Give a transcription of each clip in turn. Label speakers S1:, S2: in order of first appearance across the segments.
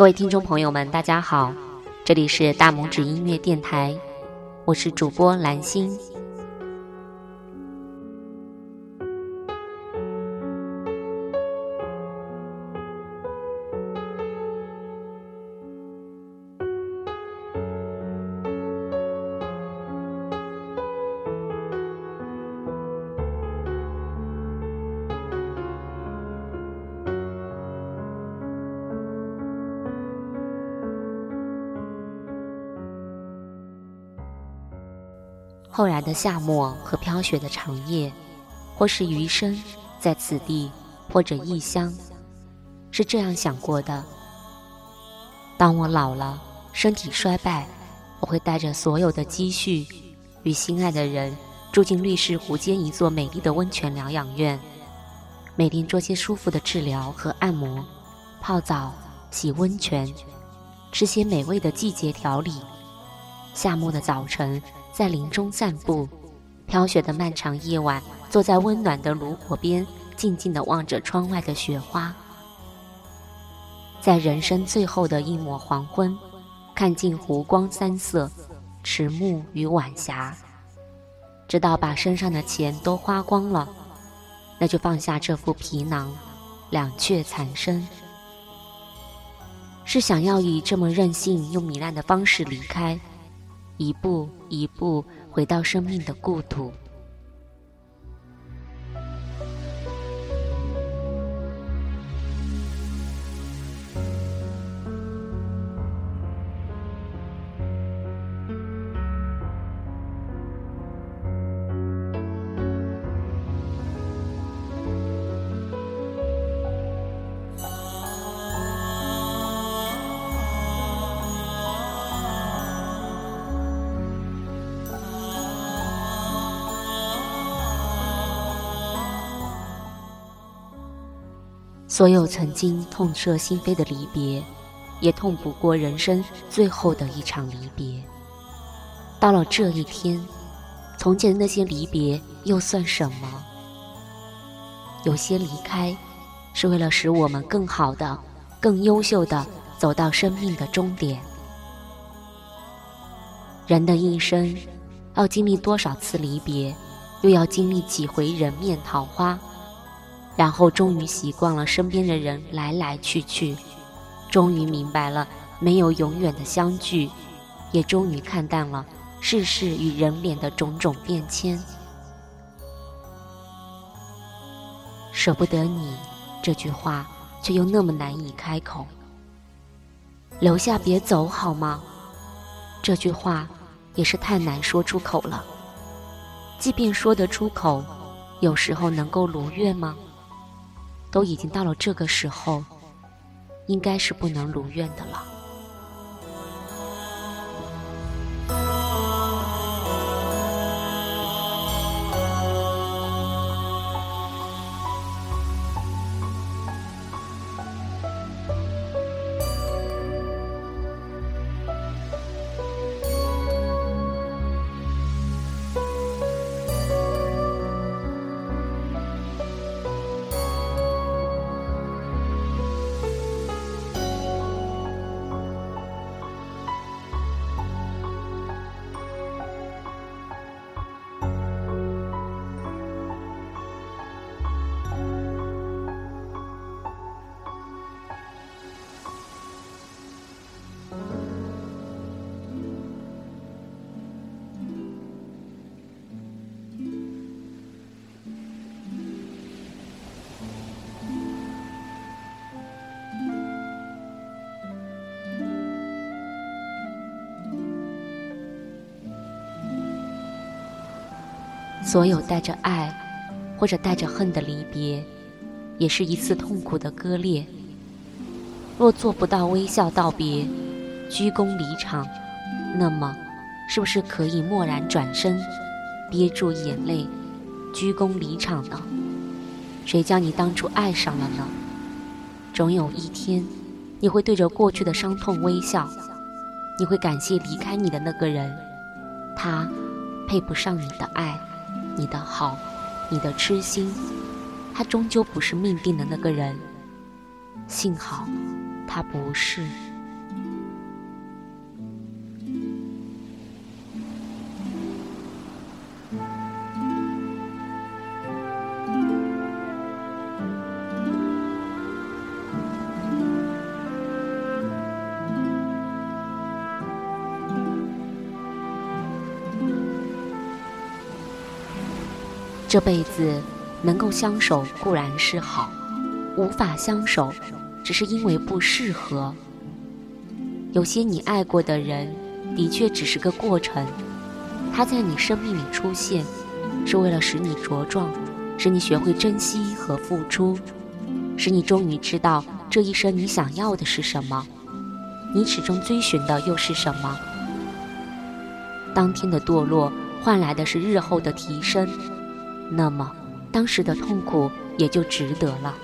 S1: 各位听众朋友们，大家好，这里是大拇指音乐电台，我是主播蓝心。后来的夏末和飘雪的长夜，或是余生在此地或者异乡，是这样想过的：当我老了，身体衰败，我会带着所有的积蓄，与心爱的人住进绿石湖间一座美丽的温泉疗养院，每天做些舒服的治疗和按摩，泡澡、洗温泉，吃些美味的季节调理。夏末的早晨。在林中散步，飘雪的漫长夜晚，坐在温暖的炉火边，静静地望着窗外的雪花。在人生最后的一抹黄昏，看尽湖光山色，迟暮与晚霞。直到把身上的钱都花光了，那就放下这副皮囊，两却残生。是想要以这么任性又糜烂的方式离开。一步一步回到生命的故土。所有曾经痛彻心扉的离别，也痛不过人生最后的一场离别。到了这一天，从前的那些离别又算什么？有些离开，是为了使我们更好的、更优秀的走到生命的终点。人的一生，要经历多少次离别，又要经历几回人面桃花？然后终于习惯了身边的人来来去去，终于明白了没有永远的相聚，也终于看淡了世事与人脸的种种变迁。舍不得你这句话，却又那么难以开口。留下别走好吗？这句话也是太难说出口了。即便说得出口，有时候能够如愿吗？都已经到了这个时候，应该是不能如愿的了。所有带着爱，或者带着恨的离别，也是一次痛苦的割裂。若做不到微笑道别，鞠躬离场，那么，是不是可以默然转身，憋住眼泪，鞠躬离场呢？谁叫你当初爱上了呢？总有一天，你会对着过去的伤痛微笑，你会感谢离开你的那个人，他配不上你的爱。你的好，你的痴心，他终究不是命定的那个人。幸好，他不是。这辈子能够相守固然是好，无法相守，只是因为不适合。有些你爱过的人，的确只是个过程，他在你生命里出现，是为了使你茁壮，使你学会珍惜和付出，使你终于知道这一生你想要的是什么，你始终追寻的又是什么。当天的堕落换来的是日后的提升，那么当时的痛苦也就值得了。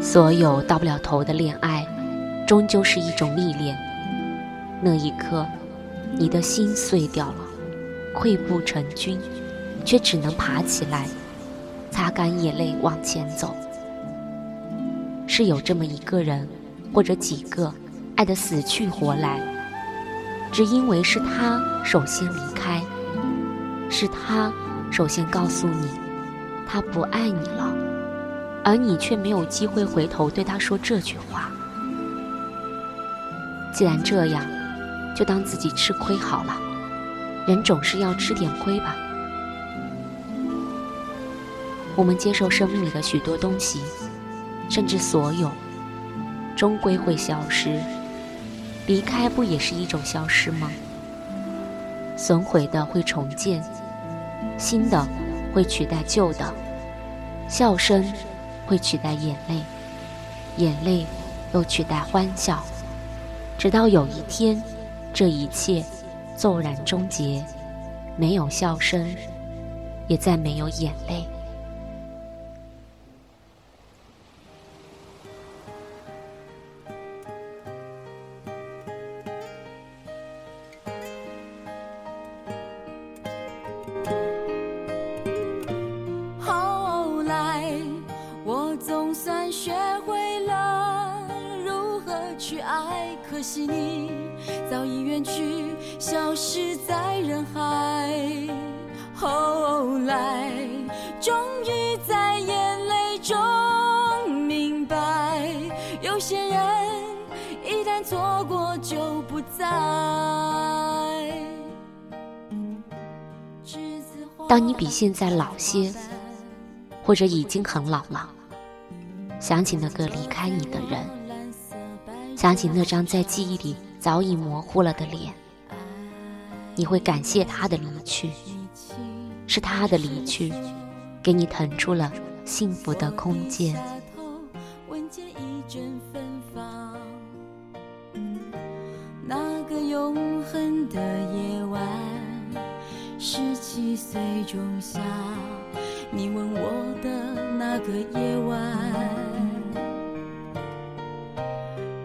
S1: 所有到不了头的恋爱，终究是一种历练。那一刻，你的心碎掉了，溃不成军，却只能爬起来，擦干眼泪往前走。是有这么一个人，或者几个，爱得死去活来，只因为是他首先离开，是他首先告诉你，他不爱你了。而你却没有机会回头对他说这句话。既然这样，就当自己吃亏好了。人总是要吃点亏吧。我们接受生命里的许多东西，甚至所有，终归会消失。离开不也是一种消失吗？损毁的会重建，新的会取代旧的，笑声。会取代眼泪，眼泪又取代欢笑，直到有一天，这一切骤然终结没有笑声也再没有眼泪。
S2: 后来我总算学会了如何去爱可惜你早已远去，消失在人海。后来，终于在眼泪中明白，有些人一旦错过就不再。
S1: 当你比现在老些，或者已经很老了，想起那个离开你的人。想起那张在记忆里早已模糊了的脸，你会感谢他的离去，是他的离去，给你腾出了幸福的空间。
S2: 那个永恒的夜晚，十七岁仲夏，你吻我的那个夜晚。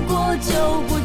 S2: 过就不